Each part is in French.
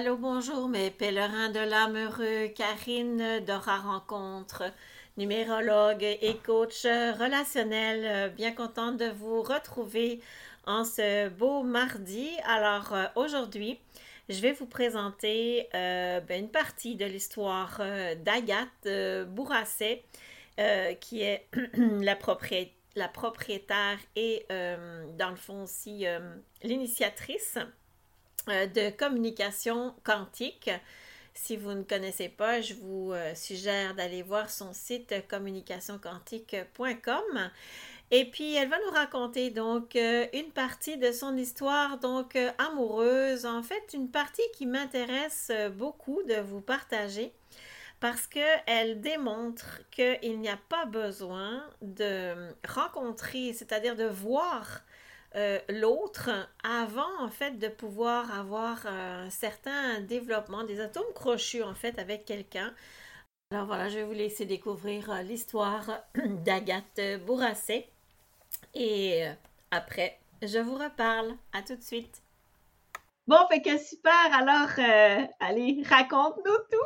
Allô, bonjour, mes pèlerins de l'âme heureux, Karine Dora Rencontre, numérologue et coach relationnel. Bien contente de vous retrouver en ce beau mardi. Alors, euh, aujourd'hui, je vais vous présenter euh, ben, une partie de l'histoire euh, d'Agathe Bourasset, qui est la propriétaire et dans le fond aussi l'initiatrice de communication quantique. Si vous ne connaissez pas, je vous euh, suggère d'aller voir son site communicationquantique.com. Et puis, elle va nous raconter donc euh, une partie de son histoire donc amoureuse. En fait, une partie qui m'intéresse beaucoup de vous partager parce qu'elle démontre qu'il n'y a pas besoin de rencontrer, c'est-à-dire de voir euh, l'autre avant en fait de pouvoir avoir euh, un certain développement des atomes crochus en fait avec quelqu'un. Alors voilà, je vais vous laisser découvrir euh, l'histoire d'Agathe Bourasset et après je vous reparle. À tout de suite. Bon, fait que super. Alors, allez, raconte-nous tout.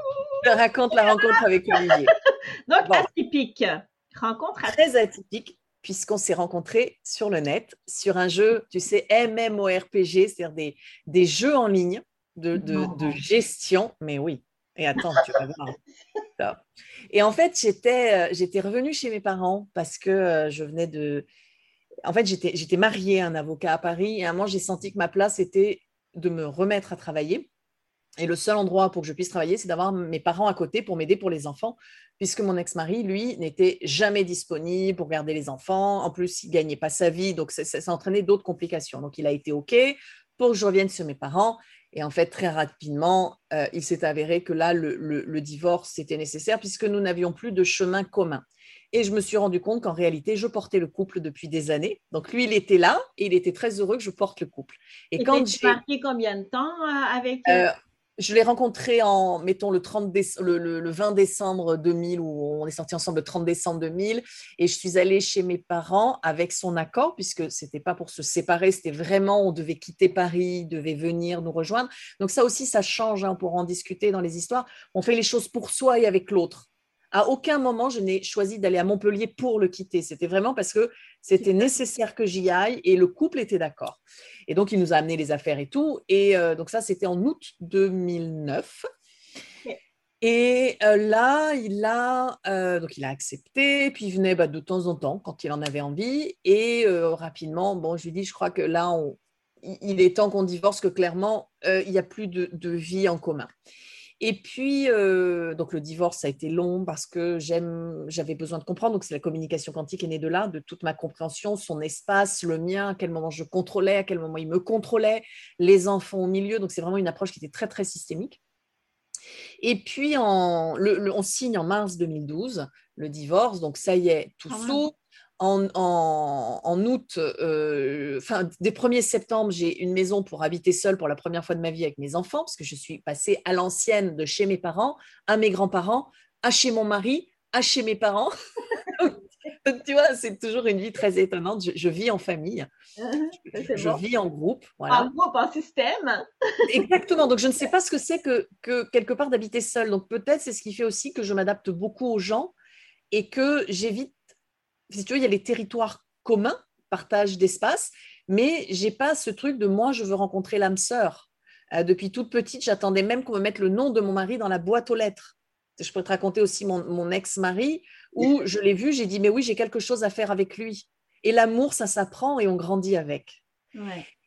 Je raconte la rencontre avec Olivier. Donc, atypique. Rencontre atypique. Très atypique puisqu'on s'est rencontrés sur le net, sur un jeu, tu sais, MMORPG, c'est-à-dire des, des jeux en ligne de, de, gestion. Mais oui, et attends, tu vas voir. Et en fait, j'étais, euh, j'étais revenue chez mes parents parce que euh, je venais de... En fait, j'étais, j'étais mariée à un avocat à Paris et à un moment, j'ai senti que ma place était de me remettre à travailler. Et le seul endroit pour que je puisse travailler, c'est d'avoir mes parents à côté pour m'aider pour les enfants, puisque mon ex-mari, lui, n'était jamais disponible pour garder les enfants. En plus, il ne gagnait pas sa vie, donc ça, ça, entraînait d'autres complications. Donc, il a été OK pour que je revienne sur mes parents. Et en fait, très rapidement, euh, il s'est avéré que là, le, divorce était nécessaire, puisque nous n'avions plus de chemin commun. Et je me suis rendu compte qu'en réalité, je portais le couple depuis des années. Donc lui, il était là et il était très heureux que je porte le couple. Et, quand j'ai marqué combien de temps euh, avec euh, je l'ai rencontré en, mettons, le, 30 le, 20 décembre 2000, où on est sorti ensemble le 30 décembre 2000, et je suis allée chez mes parents avec son accord, puisque c'était pas pour se séparer, c'était vraiment, on devait quitter Paris, devait venir nous rejoindre. Donc ça aussi, ça change, hein, pour en discuter dans les histoires. On fait les choses pour soi et avec l'autre. À aucun moment, je n'ai choisi d'aller à Montpellier pour le quitter. C'était vraiment parce que c'était nécessaire que j'y aille et le couple était d'accord. Et donc, il nous a amené les affaires et tout. Et euh, donc, ça, c'était en août 2009. Et euh, là, il a, euh, donc il a accepté, puis il venait bah, de temps en temps quand il en avait envie. Et rapidement, bon, je lui dis, je crois que là, il est temps qu'on divorce, que clairement, il n'y a plus de, vie en commun. Et puis, euh, donc le divorce, ça a été long parce que j'avais besoin de comprendre. Donc, c'est la communication quantique est née de là, de toute ma compréhension, son espace, le mien, à quel moment je contrôlais, à quel moment il me contrôlait, les enfants au milieu. Donc, c'est vraiment une approche qui était très, très systémique. Et puis, on signe en mars 2012 le divorce. Donc, ça y est, tout ah s'ouvre en, août, euh, fin, dès 1er septembre, j'ai une maison pour habiter seule pour la première fois de ma vie avec mes enfants, parce que je suis passée à l'ancienne de chez mes parents, à mes grands-parents, à chez mon mari, à chez mes parents. tu vois, c'est toujours une vie très étonnante. Je, vis en famille, je, vis en groupe. En groupe, en système. Exactement. Donc, je ne sais pas ce que c'est que, que quelque part d'habiter seule. Donc, peut-être c'est ce qui fait aussi que je m'adapte beaucoup aux gens et que j'évite si tu veux, il y a les territoires communs, partage d'espace, mais j'ai pas ce truc de moi, je veux rencontrer l'âme sœur. Euh, depuis toute petite, j'attendais même qu'on me mette le nom de mon mari dans la boîte aux lettres. Je pourrais te raconter aussi mon, ex-mari, où je l'ai vu, j'ai dit, mais oui, j'ai quelque chose à faire avec lui. Et l'amour, ça s'apprend et on grandit avec.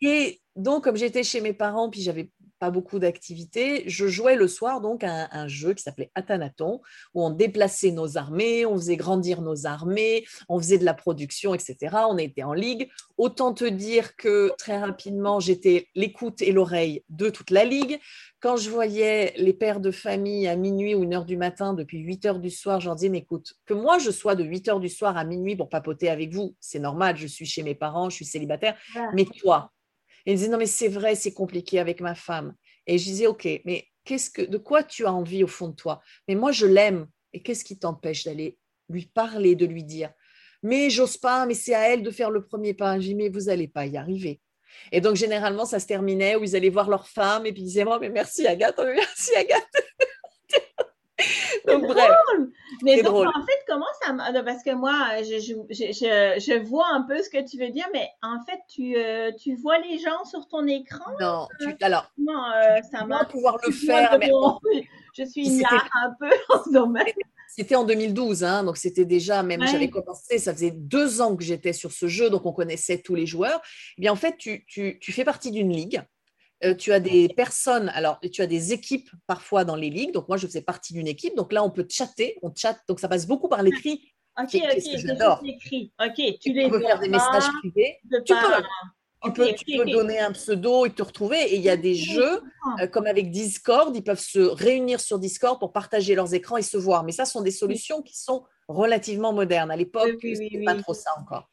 Et donc, comme j'étais chez mes parents, puis j'avais pas beaucoup d'activités, je jouais le soir donc à un, jeu qui s'appelait Athanaton, où on déplaçait nos armées, on faisait grandir nos armées, on faisait de la production, etc. On était en ligue. Autant te dire que très rapidement, j'étais l'écoute et l'oreille de toute la ligue. Quand je voyais les pères de famille à minuit ou une heure du matin depuis 8 heures du soir, j'en disais, mais écoute, que moi je sois de 8 heures du soir à minuit pour papoter avec vous, c'est normal, je suis chez mes parents, je suis célibataire, mais toi, et il non, mais c'est vrai, c'est compliqué avec ma femme. Et je disais, OK, mais qu'est-ce que, de quoi tu as envie au fond de toi? Mais moi, je l'aime. Et qu'est-ce qui t'empêche d'aller lui parler, de lui dire? Mais j'ose pas, mais c'est à elle de faire le premier pas. Je dis, mais vous n'allez pas y arriver. Et donc, généralement, ça se terminait où ils allaient voir leur femme et puis ils disaient oh, mais merci Agathe, merci Agathe. donc, bref. Mais donc, en fait, comment ça Parce que moi, je, je, je, je, vois un peu ce que tu veux dire, mais en fait, tu, euh, tu vois les gens sur ton écran Non, tu, alors, non, euh, ça va pouvoir le faire. Mais je suis une un peu en ce domaine. C'était en 2012, hein, donc c'était déjà, même j'avais commencé, ça faisait deux ans que j'étais sur ce jeu, donc on connaissait tous les joueurs. Eh bien, en fait, tu, tu, tu fais partie d'une ligue. Euh, tu as des personnes, alors tu as des équipes parfois dans les ligues. Donc moi, je faisais partie d'une équipe. Donc là, on peut chatter, on chatte. Donc ça passe beaucoup par l'écrit. Ok, ok, j'adore. Ok, tu les on peut faire des messages privés. Tu peux. Tu, peux, tu peux, donner un pseudo et te retrouver. Et il y a des jeux, euh, comme avec Discord, ils peuvent se réunir sur Discord pour partager leurs écrans et se voir. Mais ça, ce sont des solutions qui sont relativement modernes. À l'époque, oui, c'était pas trop ça encore.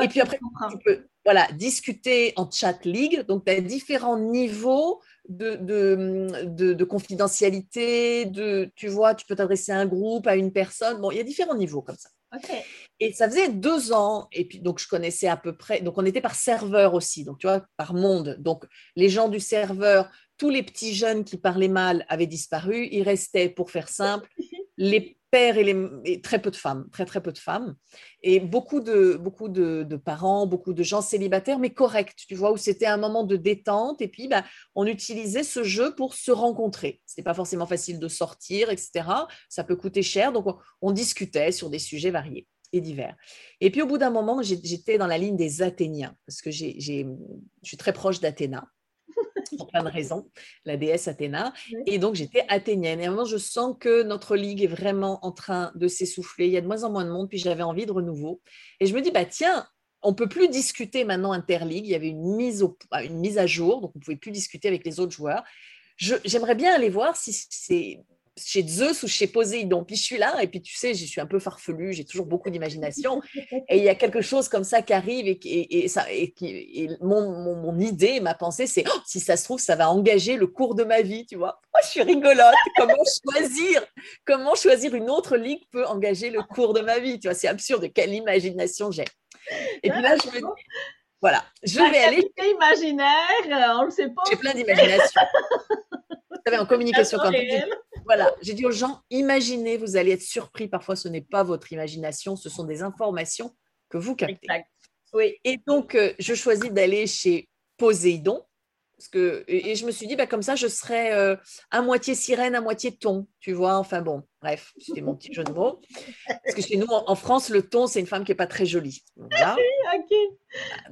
et puis après, tu peux voilà, discuter en chat league. Donc, tu as différents niveaux de, de, de, confidentialité. De, tu vois, tu peux t'adresser à un groupe, à une personne. Bon, il y a différents niveaux comme ça. Et ça faisait deux ans, et puis donc je connaissais à peu près, donc on était par serveur aussi, donc tu vois, par monde. Donc les gens du serveur, tous les petits jeunes qui parlaient mal avaient disparu, il restait, pour faire simple, les pères et, très peu de femmes, très très peu de femmes, et beaucoup de, beaucoup de, parents, beaucoup de gens célibataires, mais corrects, tu vois, où c'était un moment de détente, et puis bah, on utilisait ce jeu pour se rencontrer. Ce n'était pas forcément facile de sortir, etc. Ça peut coûter cher, donc on, discutait sur des sujets variés et divers. Et puis au bout d'un moment, j'étais dans la ligne des Athéniens, parce que je suis très proche d'Athéna pour plein de raisons, la déesse Athéna. Et donc, j'étais athénienne. Et à un moment, je sens que notre ligue est vraiment en train de s'essouffler. Il y a de moins en moins de monde, puis j'avais envie de renouveau. Et je me dis, bah tiens, on peut plus discuter maintenant interligue. Il y avait une mise, au, une mise à jour, donc on pouvait plus discuter avec les autres joueurs. J'aimerais bien aller voir si c'est chez Zeus ou chez Poséidon. Puis je suis là, et puis tu sais, je suis un peu farfelu, j'ai toujours beaucoup d'imagination. Et il y a quelque chose comme ça qui arrive, et, ça, et, mon, mon, idée, ma pensée, c'est oh, si ça se trouve, ça va engager le cours de ma vie, tu vois. Moi, je suis rigolote. Comment choisir Comment choisir une autre ligue peut engager le cours de ma vie Tu vois, c'est absurde. Quelle imagination j'ai. Et puis là, je me dis, voilà, je vais aller. imaginaire, on le sait pas. J'ai plein d'imagination. Vous savez, en communication quantique, voilà, j'ai dit aux gens, imaginez, vous allez être surpris. Parfois, ce n'est pas votre imagination, ce sont des informations que vous captez. Exact. Oui. Et donc, euh, je choisis d'aller chez Poséidon. Parce que, et, je me suis dit, bah, comme ça, je serais euh, à moitié sirène, à moitié thon, tu vois. Enfin bon, bref, c'était mon petit jeu de mots. Parce que chez nous, en, France, le thon, c'est une femme qui n'est pas très jolie. Voilà.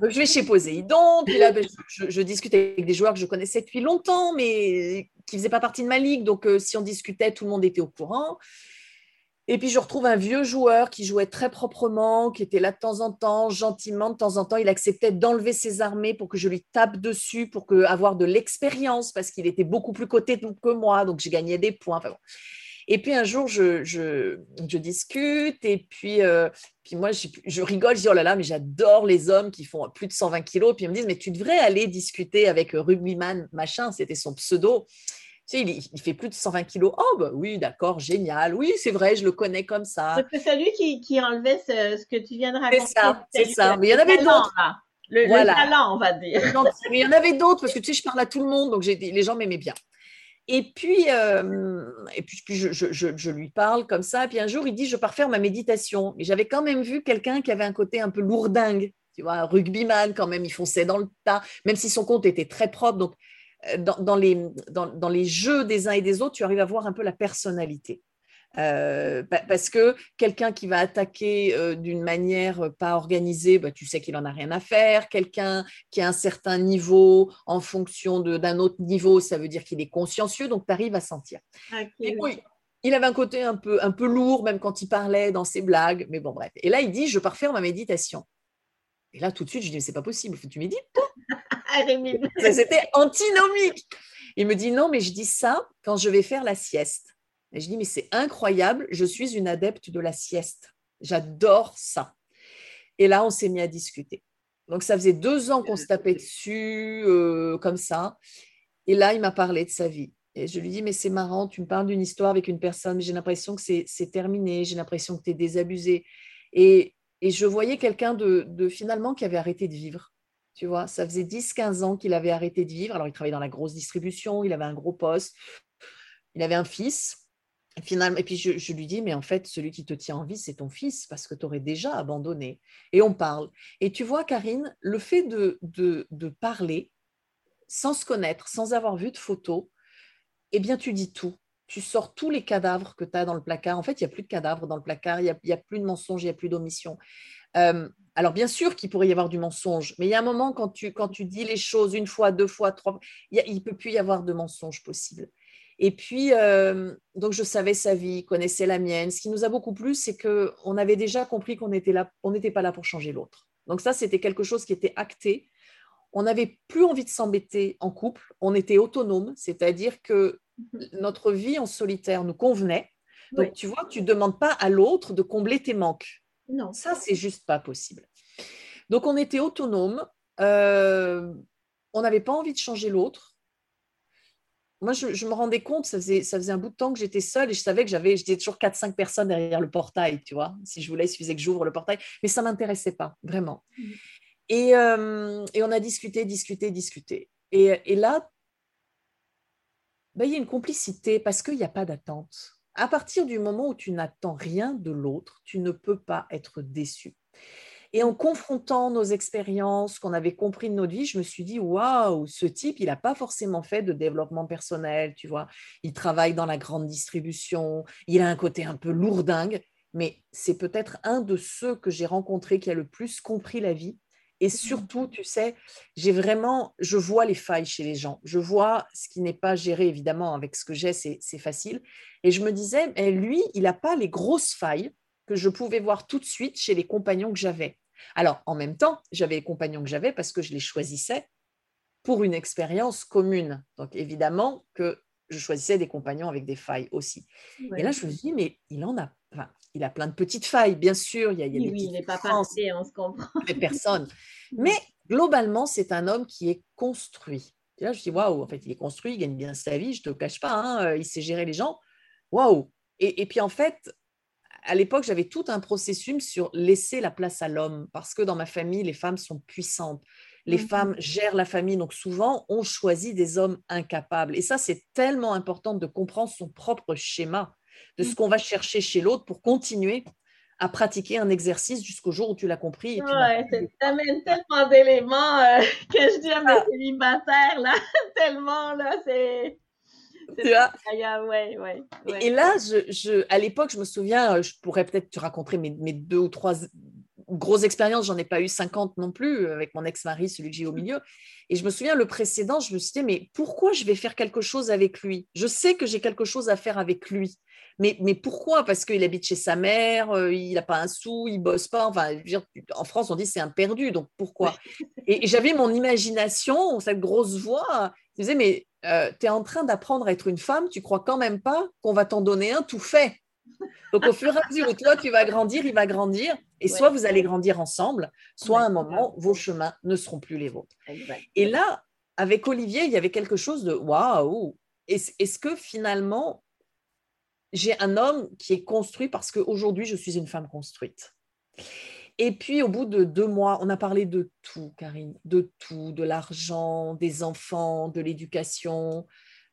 Donc, je vais chez Poséidon, puis là, ben, je, je, discute avec des joueurs que je connaissais depuis longtemps, mais qui faisait pas partie de ma ligue. Donc, euh, si on discutait, tout le monde était au courant. Et puis, je retrouve un vieux joueur qui jouait très proprement, qui était là de temps en temps, gentiment, de temps en temps. Il acceptait d'enlever ses armées pour que je lui tape dessus, pour que, avoir de l'expérience, parce qu'il était beaucoup plus coté que moi. Donc, j'ai gagné des points. Et puis un jour, je, discute et puis, euh, puis moi, je, je, rigole, je dis, oh là là, mais j'adore les hommes qui font plus de 120 kilos. Puis ils me disent, mais tu devrais aller discuter avec Rugbyman, machin, c'était son pseudo. Tu sais, il, fait plus de 120 kilos. Oh, bah oui, d'accord, génial. Oui, c'est vrai, je le connais comme ça. C'est celui qui, qui enlevait ce, ce, que tu viens de raconter. C'est ça, c'est ça. Mais il y en avait d'autres. Le, voilà. le, talent, on va dire. Mais il y en avait d'autres parce que tu sais, je parle à tout le monde, donc les gens m'aimaient bien. Et puis, euh, et puis, puis je, je, je, lui parle comme ça. Et puis un jour, il dit, je pars faire ma méditation. Et j'avais quand même vu quelqu'un qui avait un côté un peu lourdingue. Tu vois, un rugbyman quand même, il fonçait dans le tas, même si son compte était très propre. Donc, dans, dans les, dans, dans, les jeux des uns et des autres, tu arrives à voir un peu la personnalité. Euh, parce que quelqu'un qui va attaquer euh, d'une manière pas organisée, bah, tu sais qu'il en a rien à faire. Quelqu'un qui a un certain niveau en fonction d'un autre niveau, ça veut dire qu'il est consciencieux, donc tu arrives à sentir. oui, il avait un côté un peu, un peu lourd, même quand il parlait dans ses blagues, mais bon, bref. Et là, il dit Je pars faire ma méditation. Et là, tout de suite, je dis Mais c'est pas possible, tu médites, C'était antinomique. Il me dit Non, mais je dis ça quand je vais faire la sieste. Et je dis, mais c'est incroyable, je suis une adepte de la sieste. J'adore ça. Et là, on s'est mis à discuter. Donc, ça faisait deux ans qu'on se tapait dessus, euh, comme ça. Et là, il m'a parlé de sa vie. Et je lui dis, mais c'est marrant, tu me parles d'une histoire avec une personne, j'ai l'impression que c'est terminé, j'ai l'impression que tu es désabusé. Et, et, je voyais quelqu'un de, de, finalement qui avait arrêté de vivre. Tu vois, ça faisait 10-15 ans qu'il avait arrêté de vivre. Alors, il travaillait dans la grosse distribution, il avait un gros poste, il avait un fils. Et, finalement, et puis, je, lui dis, mais en fait, celui qui te tient en vie, c'est ton fils, parce que tu aurais déjà abandonné. Et on parle. Et tu vois, Karine, le fait de, de, de parler sans se connaître, sans avoir vu de photos, eh bien, tu dis tout tu sors tous les cadavres que tu as dans le placard. En fait, il n'y a plus de cadavres dans le placard, il n'y a, plus de mensonges, il n'y a plus d'omissions. Euh, alors, bien sûr qu'il pourrait y avoir du mensonge, mais il y a un moment quand tu, quand tu dis les choses une fois, deux fois, trois fois, il ne peut plus y avoir de mensonge possible. Et puis, euh, donc, je savais sa vie, connaissais la mienne. Ce qui nous a beaucoup plu, c'est qu'on avait déjà compris qu'on était là, on n'était pas là pour changer l'autre. Donc, ça, c'était quelque chose qui était acté. On n'avait plus envie de s'embêter en couple. On était autonome, c'est-à-dire que Mhm. notre vie en solitaire nous convenait. Donc, tu vois, tu ne demandes pas à l'autre de combler tes manques. Non. Ça, c'est juste pas possible. Donc, on était autonome. Euh, on n'avait pas envie de changer l'autre. Moi, je, me rendais compte, ça faisait, ça faisait un bout de temps que j'étais seule et je savais que j'avais, j'étais toujours 4-5 personnes derrière le portail, tu vois. Si je voulais, il suffisait que j'ouvre le portail. Mais ça ne m'intéressait pas, vraiment. Mhm. Et, euh, et, on a discuté, discuté, discuté. Et, et là, ben, il y a une complicité parce qu'il n'y a pas d'attente. À partir du moment où tu n'attends rien de l'autre, tu ne peux pas être déçu. Et en confrontant nos expériences qu'on avait compris de notre vie, je me suis dit, waouh, ce type, il n'a pas forcément fait de développement personnel, tu vois. Il travaille dans la grande distribution, il a un côté un peu lourdingue, mais c'est peut-être un de ceux que j'ai rencontrés qui a le plus compris la vie et surtout, tu sais, j'ai vraiment, je vois les failles chez les gens. Je vois ce qui n'est pas géré, évidemment, avec ce que j'ai, c'est facile. Et je me disais, mais lui, il n'a pas les grosses failles que je pouvais voir tout de suite chez les compagnons que j'avais. Alors, en même temps, j'avais les compagnons que j'avais parce que je les choisissais pour une expérience commune. Donc, évidemment que je choisissais des compagnons avec des failles aussi. Et là, je me dis, mais il en a, il a plein de petites failles, bien sûr. Il y a, il des oui, il n'est pas parfait, on se comprend. Mais personne. Mais globalement, c'est un homme qui est construit. Et là, je dis, waouh, en fait, il est construit, il gagne bien sa vie, je ne te cache pas, hein, euh, il sait gérer les gens. Waouh. Et, et puis, en fait, à l'époque, j'avais tout un processus sur laisser la place à l'homme, parce que dans ma famille, les femmes sont puissantes les mmh femmes gèrent la famille, donc souvent on choisit des hommes incapables. Et ça, c'est tellement important de comprendre son propre schéma, de ce mmh. qu'on va chercher chez l'autre pour continuer à pratiquer un exercice jusqu'au jour où tu l'as compris. Et ouais, ça amène tellement d'éléments euh, que je dis à mes ah. célibataires, là, tellement, là, c'est... Tu vois? ouais, ouais, Et là, je, à l'époque, je me souviens, euh, je pourrais peut-être te raconter mes, mes, deux ou trois grosse expérience, j'en ai pas eu 50 non plus euh, avec mon ex-mari, celui que j'ai au milieu. Et je me souviens, le précédent, je me suis dit, mais pourquoi je vais faire quelque chose avec lui? Je sais que j'ai quelque chose à faire avec lui. Mais, mais pourquoi? Parce qu'il habite chez sa mère, euh, il n'a pas un sou, il bosse pas. Enfin, en France, on dit c'est un perdu, donc pourquoi? Et, j'avais mon imagination, cette grosse voix, qui disait, mais euh, tu es en train d'apprendre à être une femme, tu crois quand même pas qu'on va t'en donner un tout fait? Donc, au fur et à mesure où toi, tu vas grandir, il va grandir. Et soit vous allez grandir ensemble, soit à un moment, vos chemins ne seront plus les vôtres. Et là, avec Olivier, il y avait quelque chose de waouh. Est-ce que finalement, j'ai un homme qui est construit parce qu'aujourd'hui, je suis une femme construite? Et puis, au bout de deux mois, on a parlé de tout, Karine, de tout, de l'argent, des enfants, de l'éducation,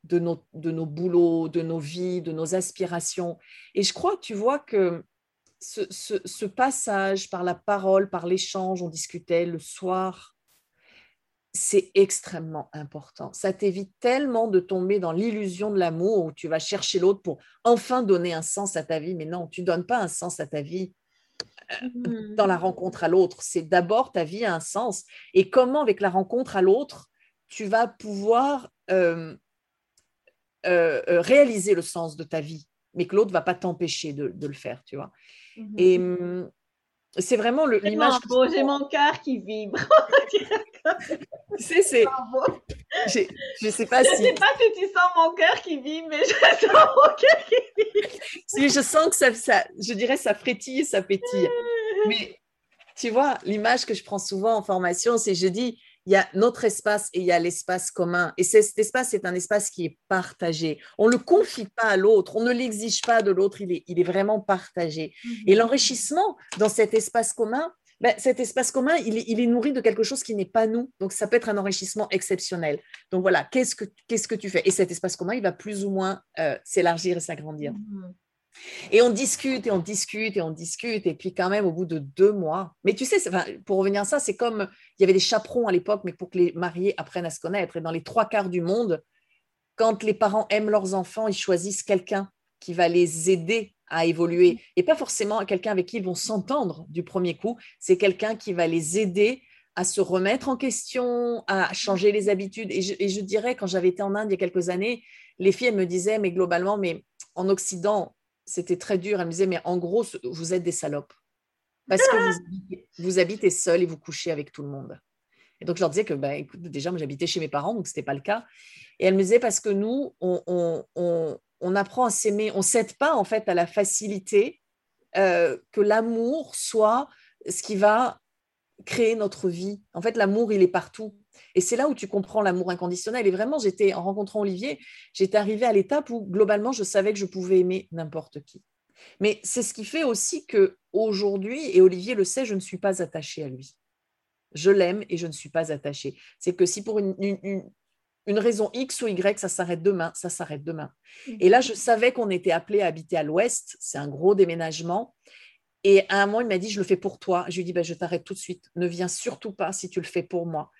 de nos, de nos boulots, de nos vies, de nos aspirations. Et je crois, tu vois, que ce, passage par la parole, par l'échange, on discutait le soir, c'est extrêmement important. Ça t'évite tellement de tomber dans l'illusion de l'amour où tu vas chercher l'autre pour enfin donner un sens à ta vie. Mais non, tu donnes pas un sens à ta vie euh, dans la rencontre à l'autre. C'est d'abord ta vie a un sens. Et comment, avec la rencontre à l'autre, tu vas pouvoir euh, euh, euh, réaliser le sens de ta vie, mais que l'autre ne va pas t'empêcher de, le faire, tu vois. Mhm. Et hum, c'est vraiment l'image. J'ai mon cœur qui vibre. tu sais, c'est. Je sais pas si. Je sais pas si tu sens mon cœur qui vibre, mais je sens mon cœur qui vibre. si, je sens que ça, ça, je dirais, ça frétille, ça pétille. mais tu vois, l'image que je prends souvent en formation, c'est je dis, il y a notre espace et il y a l'espace commun. Et cet espace, c'est un espace qui est partagé. On ne le confie pas à l'autre, on ne l'exige pas de l'autre, il est, il est vraiment partagé. Et mhm. l'enrichissement dans cet espace commun, ben, cet espace commun, il est, il est, nourri de quelque chose qui n'est pas nous. Donc, ça peut être un enrichissement exceptionnel. Donc, voilà, qu'est-ce que, qu'est-ce que tu fais? Et cet espace commun, il va plus ou moins euh, s'élargir et s'agrandir. Mmh. Et on discute et on discute et on discute. Et puis, quand même, au bout de deux mois, mais tu sais, pour revenir à ça, c'est comme il y avait des chaperons à l'époque, mais pour que les mariés apprennent à se connaître. Et dans les trois quarts du monde, quand les parents aiment leurs enfants, ils choisissent quelqu'un qui va les aider à évoluer. Et pas forcément quelqu'un avec qui ils vont s'entendre du premier coup, c'est quelqu'un qui va les aider à se remettre en question, à changer les habitudes. Et je, dirais, quand j'avais été en Inde il y a quelques années, les filles, elles me disaient, mais globalement, mais en Occident, c'était très dur. Elles me disaient, mais en gros, vous êtes des salopes. Parce que vous habitez, seul et vous couchez avec tout le monde. Et donc, je leur disais que, bah, écoute, déjà, j'habitais chez mes parents, donc ce n'était pas le cas. Et elles me disaient, parce que nous, on, on apprend à s'aimer, on ne cède pas en fait à la facilité euh, que l'amour soit ce qui va créer notre vie. En fait, l'amour, il est partout. Et c'est là où tu comprends l'amour inconditionnel. Et vraiment, j'étais, en rencontrant Olivier, j'étais arrivée à l'étape où, globalement, je savais que je pouvais aimer n'importe qui. Mais c'est ce qui fait aussi que aujourd'hui, et Olivier le sait, je ne suis pas attachée à lui. Je l'aime et je ne suis pas attachée. C'est que si pour une, une raison X ou Y, ça s'arrête demain, ça s'arrête demain. Mhm. Et là, je savais qu'on était appelé à habiter à l'ouest, c'est un gros déménagement. Et à un moment, il m'a dit, je le fais pour toi. Je lui ai dit, ben, je t'arrête tout de suite. Ne viens surtout pas si tu le fais pour moi.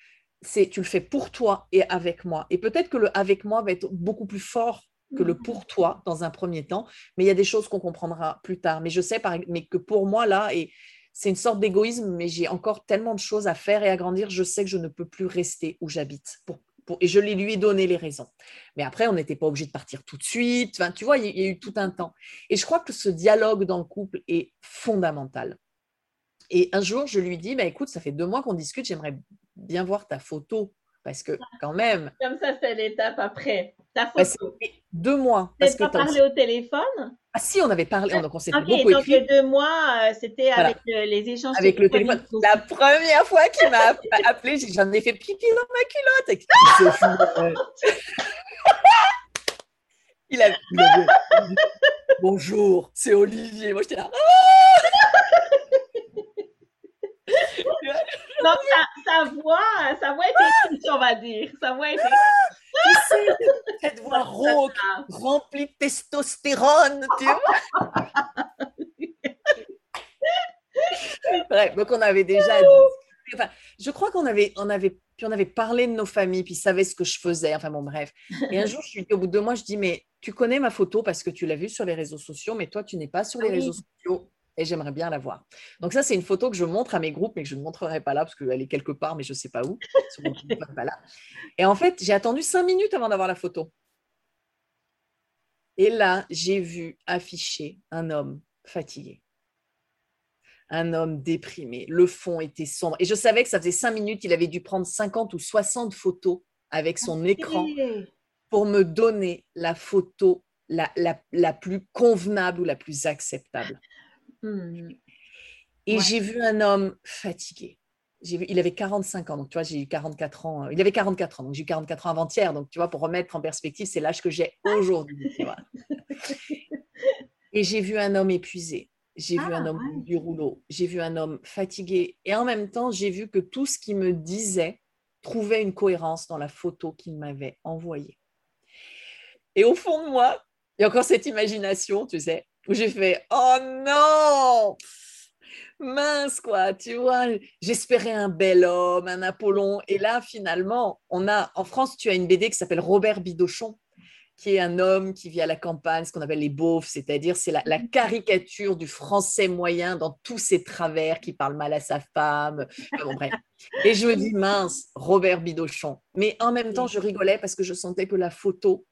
C'est tu le fais pour toi et avec moi. Et peut-être que le avec moi va être beaucoup plus fort que le pour toi dans un premier temps, mais il y a des choses qu'on comprendra plus tard. Mais je sais mais que pour moi, là, et c'est une sorte d'égoïsme, mais j'ai encore tellement de choses à faire et à grandir, je sais que je ne peux plus rester où j'habite pour et je lui ai donné les raisons. Mais après, on n'était pas obligé de partir tout de suite. Enfin, tu vois, il y, a eu tout un temps. Et je crois que ce dialogue dans le couple est fondamental. Et un jour, je lui dis, bah, écoute, ça fait deux mois qu'on discute, j'aimerais bien voir ta photo. Parce que quand même. Comme ça, c'est l'étape après. Ta bah, photo. deux mois. Vous n'avez pas parlé au téléphone? Ah si, on avait parlé, donc on s'était okay, beaucoup donc les deux mois, euh, c'était avec euh, les échanges Avec le téléphone. La première fois qu'il m'a appelé, j'en ai fait pipi dans ma culotte. il, a, il a Bonjour, c'est Olivier. Moi, j'étais là. Donc, sa, voix, sa voix était on va dire. Sa voix était cette voix rauque, remplie de testostérone, tu vois. Bref, donc on avait déjà enfin, je crois qu'on avait, on avait, puis on avait parlé de nos familles, puis ils savaient ce que je faisais, enfin bon, bref. Et un jour, je suis dit, au bout de deux mois, je dis, mais tu connais ma photo parce que tu l'as vue sur les réseaux sociaux, mais toi, tu n'es pas sur les ah réseaux sociaux et j'aimerais bien la voir. Donc ça, c'est une photo que je montre à mes groupes, mais que je ne montrerai pas là parce qu'elle est quelque part, mais je ne sais pas où. pas là. Et en fait, j'ai attendu cinq minutes avant d'avoir la photo. Et là, j'ai vu afficher un homme fatigué, un homme déprimé. Le fond était sombre. Et je savais que ça faisait cinq minutes, il avait dû prendre 50 ou 60 photos avec son écran pour me donner la photo la, la plus convenable ou la plus acceptable. Hmm. Et j'ai vu un homme fatigué. Vu, il avait 45 ans, donc tu vois, j'ai eu 44 ans. Euh, il avait 44 ans, donc j'ai eu 44 ans avant-hier. Donc tu vois, pour remettre en perspective, c'est l'âge que j'ai aujourd'hui. Et j'ai vu un homme épuisé. J'ai vu un ah, homme du rouleau. J'ai vu un homme fatigué. Et en même temps, j'ai vu que tout ce qu'il me disait trouvait une cohérence dans la photo qu'il m'avait envoyée. Et au fond de moi, il y a encore cette imagination, tu sais, où j'ai fait Oh non Mince, quoi, tu vois, j'espérais un bel homme, un Apollon. Et là, finalement, on a, en France, tu as une BD qui s'appelle Robert Bidochon, qui est un homme qui vit à la campagne, ce qu'on appelle les beaufs, c'est-à-dire c'est la, caricature du français moyen dans tous ses travers, qui parle mal à sa femme. Et je me dis, mince, Robert Bidochon. Mais en même temps, je rigolais parce que je sentais que la photo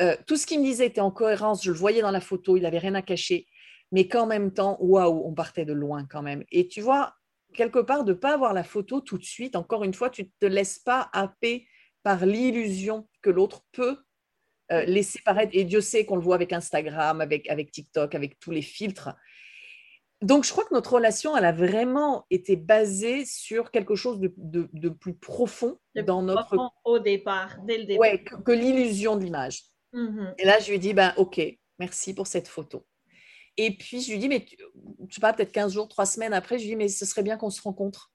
euh, tout ce qu'il me disait était en cohérence, je le voyais dans la photo, il n'avait rien à cacher, mais qu'en même temps, waouh, on partait de loin quand même. Et tu vois, quelque part, de ne pas avoir la photo tout de suite, encore une fois, tu ne te laisses pas happer par l'illusion que l'autre peut euh, laisser paraître. Et Dieu sait qu'on le voit avec Instagram, avec, avec TikTok, avec tous les filtres. Donc, je crois que notre relation, elle a vraiment été basée sur quelque chose de, plus profond dans notre. au départ, dès le départ. Oui, que l'illusion de l'image. Mmh et là, je lui ai dit, ben, OK, merci pour cette photo. Et puis, je lui dis, mais tu, je sais pas, peut-être 15 jours, 3 semaines après, je lui dis, mais ce serait bien qu'on se rencontre.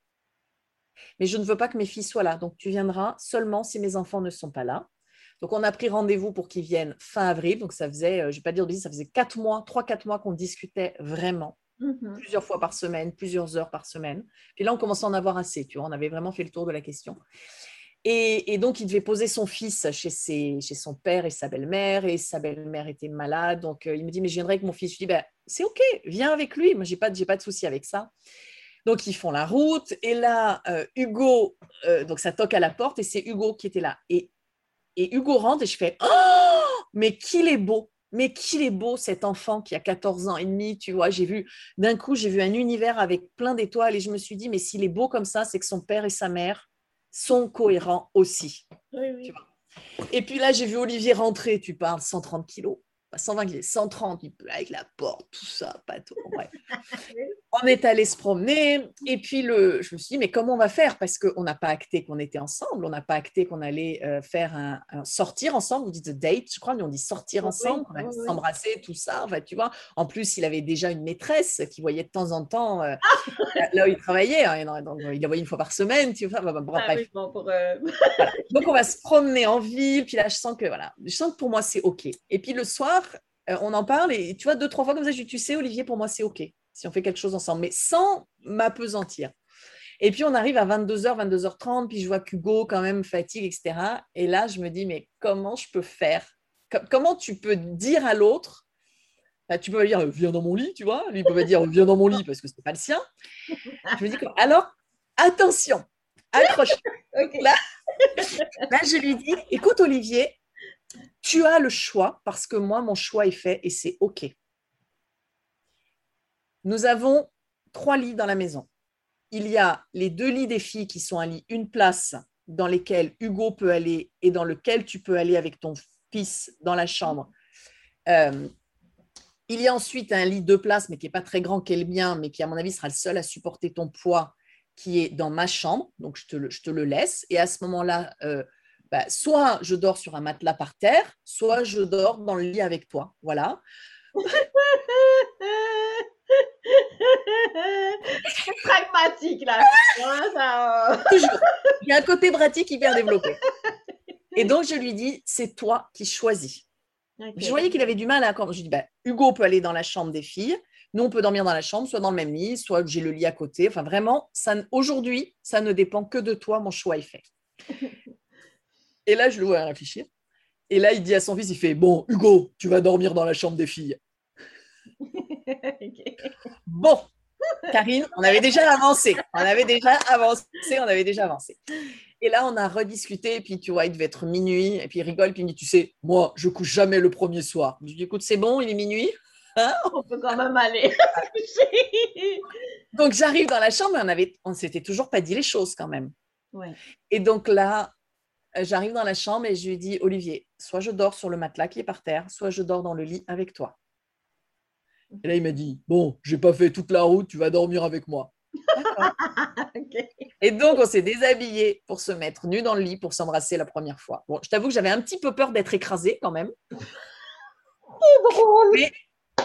Mais je ne veux pas que mes filles soient là. Donc, tu viendras seulement si mes enfants ne sont pas là. Donc, on a pris rendez-vous pour qu'ils viennent fin avril. Donc, ça faisait, euh, je ne vais pas dire de ça faisait 4 mois, 3-4 mois qu'on discutait vraiment. Mhm. Plusieurs fois par semaine, plusieurs heures par semaine. Puis là, on commençait à en avoir assez. Tu vois, on avait vraiment fait le tour de la question. Et, donc, il devait poser son fils chez, ses, chez son père et sa belle-mère, et sa belle-mère était malade. Donc, euh, il me dit, mais je viendrai avec mon fils. Je dis, ben, c'est OK, viens avec lui. Moi, je n'ai pas, pas de souci avec ça. Donc, ils font la route. Et là, euh, Hugo, euh, donc ça toque à la porte, et c'est Hugo qui était là. Et, et Hugo rentre, et je fais, oh, mais qu'il est beau mais qu'il est beau cet enfant qui a 14 ans et demi, tu vois, j'ai vu d'un coup, j'ai vu un univers avec plein d'étoiles et je me suis dit mais s'il est beau comme ça, c'est que son père et sa mère sont cohérents aussi. Et puis là, j'ai vu Olivier rentrer, tu parles 130 kilos. 120 kilos, 130, avec la porte, tout ça, pas tout. on est allé se promener. Et puis, le, je me suis dit, mais comment on va faire? Parce qu'on n'a pas acté qu'on était ensemble, on n'a pas acté qu'on allait euh, faire un, sortir ensemble. Vous dites date, je crois, mais on dit sortir ensemble, s'embrasser, tout ça. Enfin, tu vois, en plus, il avait déjà une maîtresse qui voyait de temps en temps euh, là où il travaillait. Hein, donc, il la voyait une fois par semaine. Tu vois, Donc, on va se promener en ville. Puis là, je sens que, voilà, je sens que pour moi, c'est OK. Et puis, le soir, euh, on en parle et tu vois, deux, trois fois comme ça, je dis, tu sais, Olivier, pour moi, c'est OK si on fait quelque chose ensemble, mais sans m'apesantir. Et puis on arrive à 22h, 22h30, puis je vois qu'Hugo quand même fatigue, etc. Et là, je me dis, mais comment je peux faire? Comment tu peux dire à l'autre bah, Tu peux pas dire, viens dans mon lit, tu vois? Lui, il peut pas dire, viens dans mon lit parce que ce n'est pas le sien. Je me dis, alors, attention, accroche. là, là, je lui dis, écoute Olivier, tu as le choix parce que moi, mon choix est fait et c'est OK. Nous avons trois lits dans la maison. Il y a les deux lits des filles qui sont un lit, une place dans lesquelles Hugo peut aller et dans lequel tu peux aller avec ton fils dans la chambre. Euh, il y a ensuite un lit de place, mais qui n'est pas très grand, qu'est le mien, mais qui, à mon avis, sera le seul à supporter ton poids, qui est dans ma chambre. Donc, je te le, je te le laisse. Et à ce moment-là, euh, bah, soit je dors sur un matelas par terre, soit je dors dans le lit avec toi. Voilà. pragmatique là. Toujours. Il y a un côté pratique hyper développé. Et donc je lui dis, c'est toi qui choisis. Je voyais qu'il avait du mal à accorder. Je lui dis, bah, Hugo peut aller dans la chambre des filles. Nous, on peut dormir dans la chambre, soit dans le même lit, soit j'ai le lit à côté. Enfin, vraiment, ça, aujourd'hui, ça ne dépend que de toi. Mon choix est fait. Et là, je le vois réfléchir. Et là, il dit à son fils, il fait, bon, Hugo, tu vas dormir dans la chambre des filles. Bon, Karine, on avait déjà avancé. On avait déjà avancé, on avait déjà avancé. Et là, on a rediscuté, et puis tu vois, il devait être minuit, et puis il rigole, puis il me dit, tu sais, moi, je couche jamais le premier soir. Je lui dis, écoute, c'est bon, il est minuit. Hein? On peut quand même aller. donc j'arrive dans la chambre, et on avait, on s'était toujours pas dit les choses quand même. Et donc là, j'arrive dans la chambre et je lui dis, Olivier, soit je dors sur le matelas qui est par terre, soit je dors dans le lit avec toi. Et là, il m'a dit Bon, j'ai pas fait toute la route, tu vas dormir avec moi. Et donc, on s'est déshabillé pour se mettre nu dans le lit pour s'embrasser la première fois. Bon, je t'avoue que j'avais un petit peu peur d'être écrasée quand même. Mais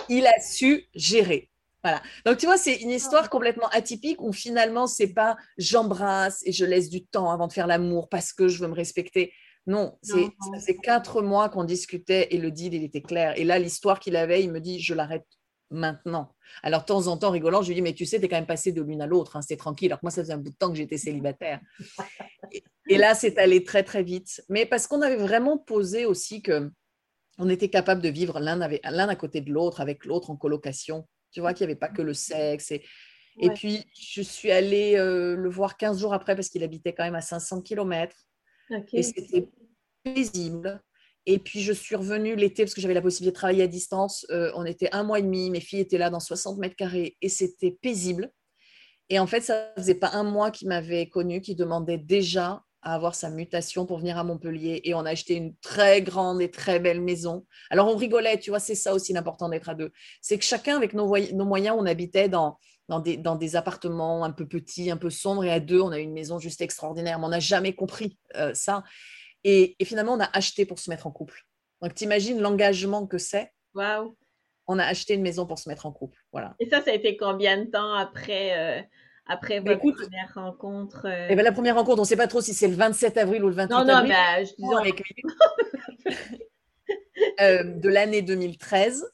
il a su gérer. Voilà. Donc, tu vois, c'est une histoire complètement atypique où finalement, c'est pas j'embrasse et je laisse du temps avant de faire l'amour parce que je veux me respecter. Non, c'est quatre mois qu'on discutait et le deal, il était clair. Et là, l'histoire qu'il avait, il me dit, je l'arrête maintenant. Alors, de temps en temps, rigolant, je lui dis, mais tu sais, tu es quand même passé de l'une à l'autre, hein, c'était tranquille. Alors moi, ça faisait un bout de temps que j'étais célibataire. Et, là, c'est allé très, très vite. Mais parce qu'on avait vraiment posé aussi que on était capable de vivre l'un à côté de l'autre, avec l'autre en colocation. Tu vois qu'il n'y avait pas que le sexe. Et, et puis, je suis allée euh, le voir 15 jours après parce qu'il habitait quand même à 500 km. Et c'était paisible. Et puis, je suis revenue l'été parce que j'avais la possibilité de travailler à distance. Euh, on était un mois et demi, mes filles étaient là dans 60 mètres carrés et c'était paisible. Et en fait, ça faisait pas un mois qu'il m'avait connu, qui demandait déjà à avoir sa mutation pour venir à Montpellier. Et on a acheté une très grande et très belle maison. Alors, on rigolait, tu vois, c'est ça aussi l'important d'être à deux. C'est que chacun, avec nos, nos, moyens, on habitait dans, dans, des, dans des appartements un peu petits, un peu sombres. Et à deux, on a une maison juste extraordinaire. Mais on n'a jamais compris euh, ça. Et, finalement, on a acheté pour se mettre en couple. Donc, tu imagines l'engagement que c'est. Waouh! on a acheté une maison pour se mettre en couple. Voilà. Et ça, ça a été combien de temps après, euh, après votre première rencontre euh? eh ben, La première rencontre, on ne sait pas trop si c'est le 27 avril ou le 28 avril. Non, non, mais je disons... avec de l'année 2013.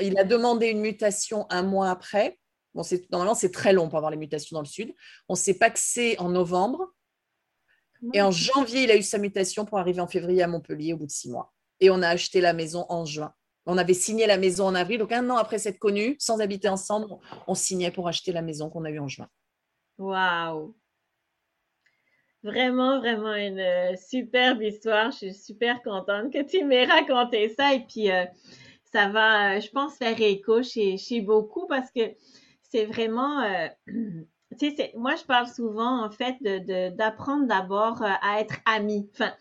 il a demandé une mutation un mois après. Bon, normalement, c'est très long pour avoir les mutations dans le sud. On que c'est en novembre. Et en janvier, il a eu sa mutation pour arriver en février à Montpellier au bout de six mois. Et on a acheté la maison en juin. On avait signé la maison en avril, donc un an après s'être connus, sans habiter ensemble, on signait pour acheter la maison qu'on a eue en juin. Waouh! Vraiment, vraiment une euh, superbe histoire. Je suis super contente que tu m'aies raconté ça. Et puis, euh, ça va, euh, je pense, faire écho chez, chez beaucoup parce que c'est vraiment, moi, je parle souvent, en fait, d'apprendre d'abord à être ami. Enfin,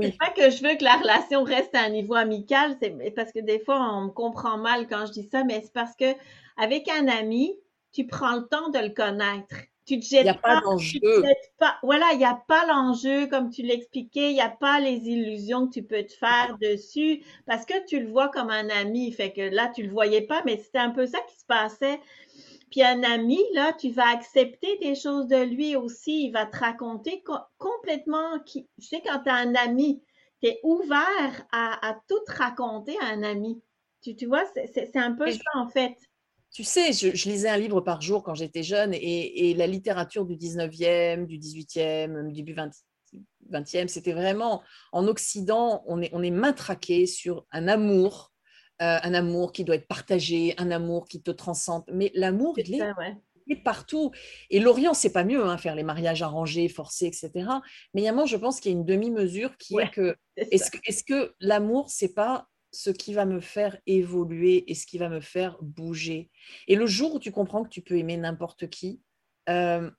c'est pas que je veux que la relation reste à un niveau amical, c'est parce que des fois, on me comprend mal quand je dis ça, mais c'est parce que avec un ami, tu prends le temps de le connaître. Tu te jettes il n'y a pas, d'enjeu. Voilà, il n'y a pas l'enjeu, comme tu l'expliquais, il n'y a pas les illusions que tu peux te faire dessus, parce que tu le vois comme un ami. Fait que là, tu le voyais pas, mais c'était un peu ça qui se passait. Puis un ami, là, tu vas accepter des choses de lui aussi. Il va te raconter complètement. Qui... Je sais, quand tu as un ami, tu es ouvert à, tout raconter à un ami. Tu, tu vois, c'est un peu ça, en fait. Tu sais, je, lisais un livre par jour quand j'étais jeune et, la littérature du 19e, du 18e, début 20, 20e, c'était vraiment en Occident, on est, on est matraqué sur un amour euh, un amour qui doit être partagé, un amour qui te transcende. Mais l'amour, il, est partout. Et l'Orient, c'est pas mieux, hein, faire les mariages arrangés, forcés, etc. Mais il y a je pense qu'il y a une demi-mesure qui est que est-ce que, est que l'amour, c'est pas ce qui va me faire évoluer et ce qui va me faire bouger? Et le jour où tu comprends que tu peux aimer n'importe qui, euh,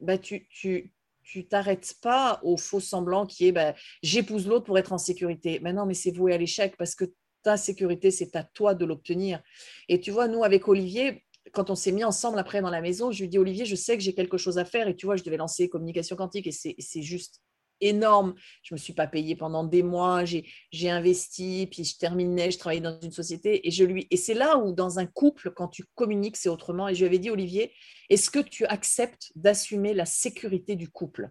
bah tu, tu, tu t'arrêtes pas au faux semblant qui est bah, j'épouse l'autre pour être en sécurité. Mais non, mais c'est voué à l'échec parce que ta sécurité, c'est à toi de l'obtenir. Et tu vois, nous, avec Olivier, quand on s'est mis ensemble après dans la maison, je lui dis, Olivier, je sais que j'ai quelque chose à faire. Et tu vois, je devais lancer communication quantique et c'est juste énorme. Je ne me suis pas payée pendant des mois, j'ai investi, puis je terminais, je travaillais dans une société et je lui et c'est là où dans un couple quand tu communiques c'est autrement et je lui avais dit Olivier, est-ce que tu acceptes d'assumer la sécurité du couple?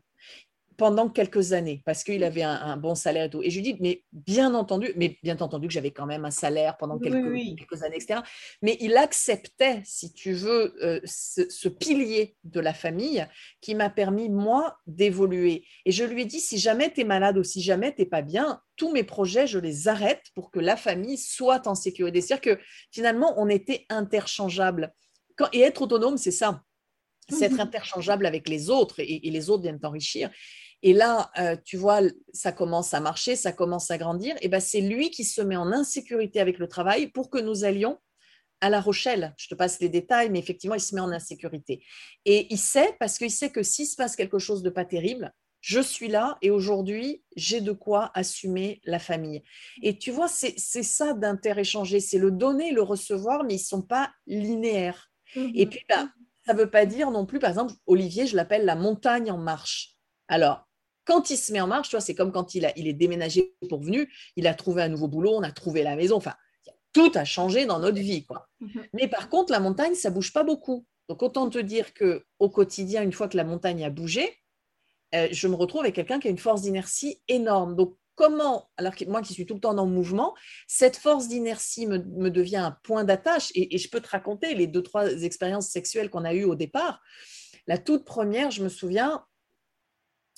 Pendant quelques années parce qu'il avait un, bon salaire et tout. Et je lui dis, mais bien entendu, mais bien entendu que j'avais quand même un salaire pendant quelques, quelques, années, etc. Mais il acceptait, si tu veux, euh, ce, pilier de la famille qui m'a permis, moi, d'évoluer. Et je lui ai dit, si jamais tu es malade ou si jamais tu n'es pas bien, tous mes projets, je les arrête pour que la famille soit en sécurité. C'est-à-dire que finalement, on était interchangeables. Quand, et être autonome, c'est ça c'est être interchangeable avec les autres et, et les autres viennent t'enrichir. Et là, euh, tu vois, ça commence à marcher, ça commence à grandir. Et ben, c'est lui qui se met en insécurité avec le travail pour que nous allions à La Rochelle. Je te passe les détails, mais effectivement, il se met en insécurité. Et il sait, parce qu'il sait que s'il se passe quelque chose de pas terrible, je suis là et aujourd'hui, j'ai de quoi assumer la famille. Et tu vois, c'est ça d'interéchanger, c'est le donner, le recevoir, mais ils ne sont pas linéaires. Et mmh puis, bah, ça ne veut pas dire non plus, par exemple, Olivier, je l'appelle la montagne en marche. Alors, quand il se met en marche, c'est comme quand il, a, il est déménagé pour venu, il a trouvé un nouveau boulot, on a trouvé la maison, enfin, tout a changé dans notre vie, quoi. Mhm. Mais par contre, la montagne, ça bouge pas beaucoup. Donc, autant te dire que au quotidien, une fois que la montagne a bougé, euh, je me retrouve avec quelqu'un qui a une force d'inertie énorme. Donc, comment, alors que moi qui suis tout le temps dans le mouvement, cette force d'inertie me, devient un point d'attache et, et, je peux te raconter les deux, trois expériences sexuelles qu'on a eues au départ. La toute première, je me souviens,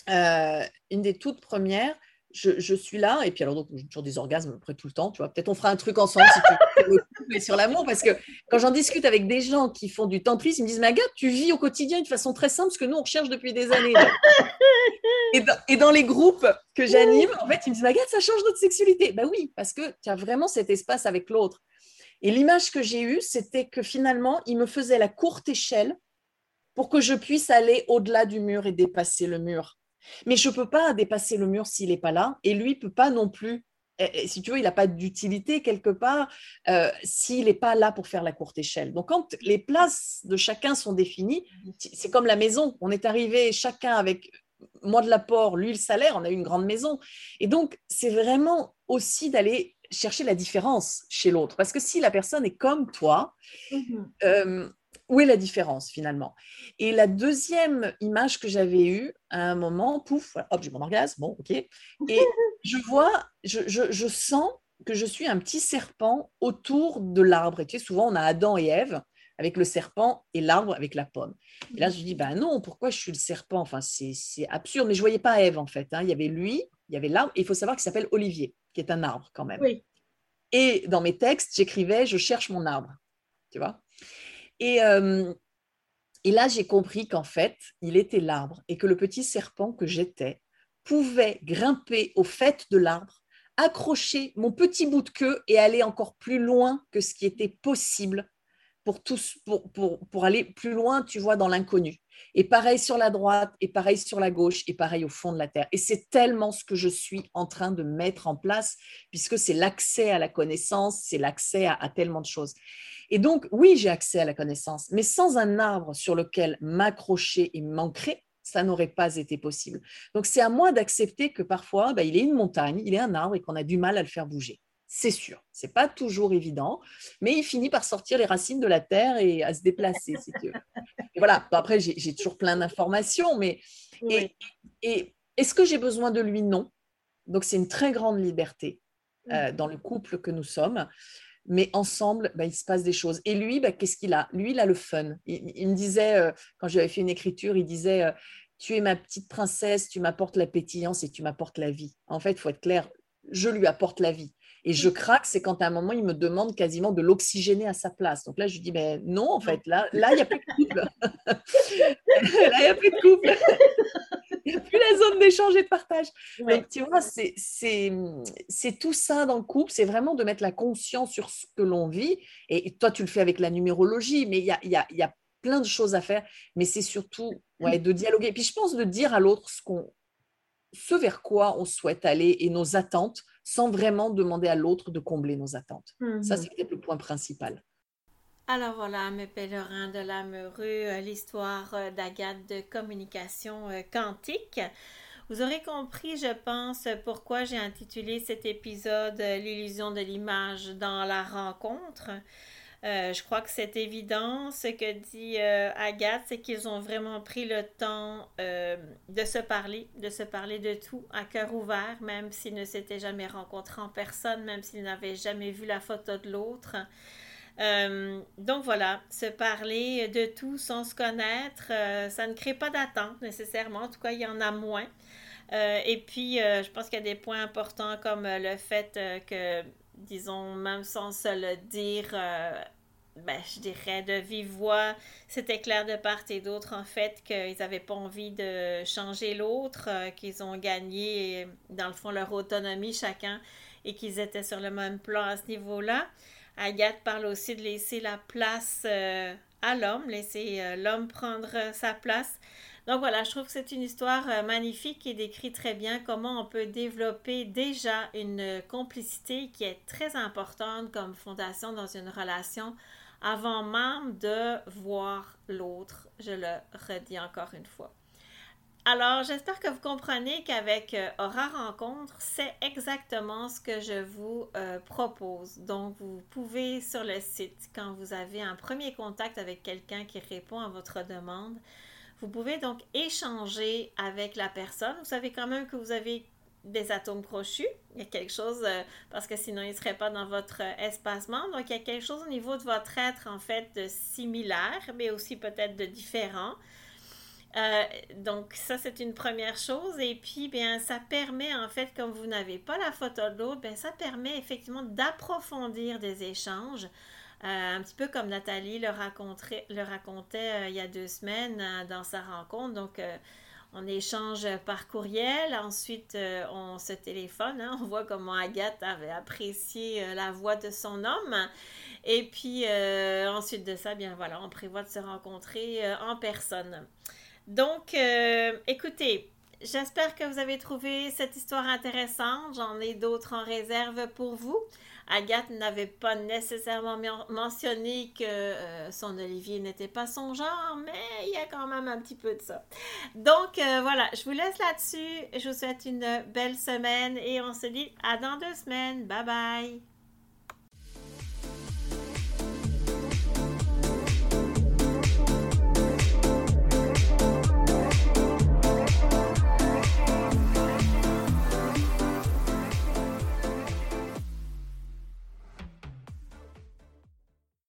euh, une des toutes premières, je, suis là, et puis alors donc j'ai toujours des orgasmes près tout le temps, tu vois. Peut-être on fera un truc ensemble veux sur l'amour, parce que quand j'en discute avec des gens qui font du tantrisme, ils me disent, mais tu vis au quotidien de façon très simple, ce que nous on recherche depuis des années. et, dans, les groupes que j'anime, en fait, ils me disent, Agathe, ça change notre sexualité. Ben oui, parce que tu as vraiment cet espace avec l'autre. Et l'image que j'ai eue, c'était que finalement, il me faisait la courte échelle pour que je puisse aller au-delà du mur et dépasser le mur. Mais je ne peux pas dépasser le mur s'il n'est pas là, et lui ne peut pas non plus. si tu veux, il n'a pas d'utilité quelque part euh, s'il n'est pas là pour faire la courte échelle. Donc, quand les places de chacun sont définies, c'est comme la maison. On est arrivé chacun avec moi de l'apport, lui le salaire, on a eu une grande maison. Et donc, c'est vraiment aussi d'aller chercher la différence chez l'autre. Parce que si la personne est comme toi, Mhm. euh, où est la différence finalement? Et la deuxième image que j'avais eue à un moment, pouf, voilà, hop, j'ai mon orgasme, bon, ok. Et je vois, je, je- je sens que je suis un petit serpent autour de l'arbre. Et tu sais, souvent, on a Adam et Ève avec le serpent et l'arbre avec la pomme. Et là, je me dis, ben non, pourquoi je suis le serpent? Enfin, c'est absurde, mais je ne voyais pas Ève en fait. hein. Il y avait lui, il y avait l'arbre, et il faut savoir qu'il s'appelle Olivier, qui est un arbre quand même. Oui. Et dans mes textes, j'écrivais Je cherche mon arbre. Tu vois? Et, euh, et là, j'ai compris qu'en fait, il était l'arbre et que le petit serpent que j'étais pouvait grimper au fait de l'arbre, accrocher mon petit bout de queue et aller encore plus loin que ce qui était possible pour, tous, pour aller plus loin, tu vois, dans l'inconnu. Et pareil sur la droite, et pareil sur la gauche, et pareil au fond de la terre. Et c'est tellement ce que je suis en train de mettre en place, puisque c'est l'accès à la connaissance, c'est l'accès à, tellement de choses. Et donc, oui, j'ai accès à la connaissance, mais sans un arbre sur lequel m'accrocher et m'ancrer, ça n'aurait pas été possible. Donc, c'est à moi d'accepter que parfois, bah, il est une montagne, il est un arbre et qu'on a du mal à le faire bouger. C'est sûr, c'est pas toujours évident, mais il finit par sortir les racines de la terre et à se déplacer, si tu veux. Et voilà, après, j'ai j'ai toujours plein d'informations, mais Oui. et, et est-ce que j'ai besoin de lui? Non. Donc, c'est une très grande liberté euh, dans le couple que nous sommes. Mais ensemble, bah, il se passe des choses. Et lui, bah, qu'est-ce qu'il a? Lui, il a le fun. Il, il me disait, euh, quand j'avais fait une écriture, il disait euh, Tu es ma petite princesse, tu m'apportes la pétillance et tu m'apportes la vie. En fait, il faut être clair, je lui apporte la vie. Et je craque, c'est quand à un moment, il me demande quasiment de l'oxygéner à sa place. Donc là, je lui dis, ben non, en fait, là, là, il n'y a plus de couple. là, il n'y a plus de couple. Il n'y a plus la zone d'échange et de partage. Ouais. Donc, tu vois, c'est- tout ça dans le couple, c'est vraiment de mettre la conscience sur ce que l'on vit. Et toi, tu le fais avec la numérologie, mais il y a, y a- y a plein de choses à faire. Mais c'est surtout ouais, de dialoguer. Puis je pense de dire à l'autre ce, qu'on- ce vers quoi on souhaite aller et nos attentes, sans vraiment demander à l'autre de combler nos attentes. Ça, Mhm. c'est peut-être le point principal. Alors voilà, mes pèlerins de l'âme heureux, l'histoire euh, d'Agathe de communication euh, quantique. Vous aurez compris, je pense, pourquoi j'ai intitulé cet épisode euh, L'illusion de l'image dans la rencontre. Euh, je crois que c'est évident. Ce que dit euh, Agathe, c'est qu'ils ont vraiment pris le temps euh, de se parler, de se parler de tout à cœur ouvert, même s'ils ne s'étaient jamais rencontrés en personne, même s'ils n'avaient jamais vu la photo de l'autre. Donc voilà, se parler de tout sans se connaître, ça ne crée pas d'attente nécessairement, en tout cas il y en a moins. Et puis je pense qu'il y a des points importants comme le fait que, disons, même sans se le dire, euh, ben, je dirais de vive voix, c'était clair de part et d'autre en fait qu'ils n'avaient pas envie de changer l'autre, euh, qu'ils ont gagné dans le fond leur autonomie chacun et qu'ils étaient sur le même plan à ce niveau-là. Agathe parle aussi de laisser la place euh, à l'homme, laisser l'homme prendre sa place. Donc voilà, je trouve que c'est une histoire euh, magnifique qui décrit très bien comment on peut développer déjà une complicité qui est très importante comme fondation dans une relation avant même de voir l'autre. Je le redis encore une fois. Alors, j'espère que vous comprenez qu'avec euh, Aura Rencontre, c'est exactement ce que je vous euh, propose. Donc, vous pouvez sur le site, quand vous avez un premier contact avec quelqu'un qui répond à votre demande, vous pouvez donc échanger avec la personne. Vous savez quand même que vous avez des atomes crochus. Il y a quelque chose, euh, parce que sinon il ne serait pas dans votre euh, espacement. Donc, il y a quelque chose au niveau de votre être, en fait, de similaire, mais aussi peut-être de différent. Euh, donc ça c'est une première chose et puis bien ça permet en fait comme vous n'avez pas la photo de l'autre bien ça permet effectivement d'approfondir des échanges un petit peu comme Nathalie le, racontait, euh, il y a deux semaines euh, dans sa rencontre. Donc euh, on échange par courriel. Ensuite euh, on se téléphone hein, on voit comment Agathe avait apprécié euh, la voix de son homme. Et puis euh, ensuite de ça bien voilà on prévoit de se rencontrer euh, en personne. Donc, euh, écoutez, j'espère que vous avez trouvé cette histoire intéressante. J'en ai d'autres en réserve pour vous. Agathe n'avait pas nécessairement mentionné que euh, son Olivier n'était pas son genre, mais il y a quand même un petit peu de ça. Donc euh, voilà, je vous laisse là-dessus. Je vous souhaite une belle semaine et on se dit à dans deux semaines. Bye bye.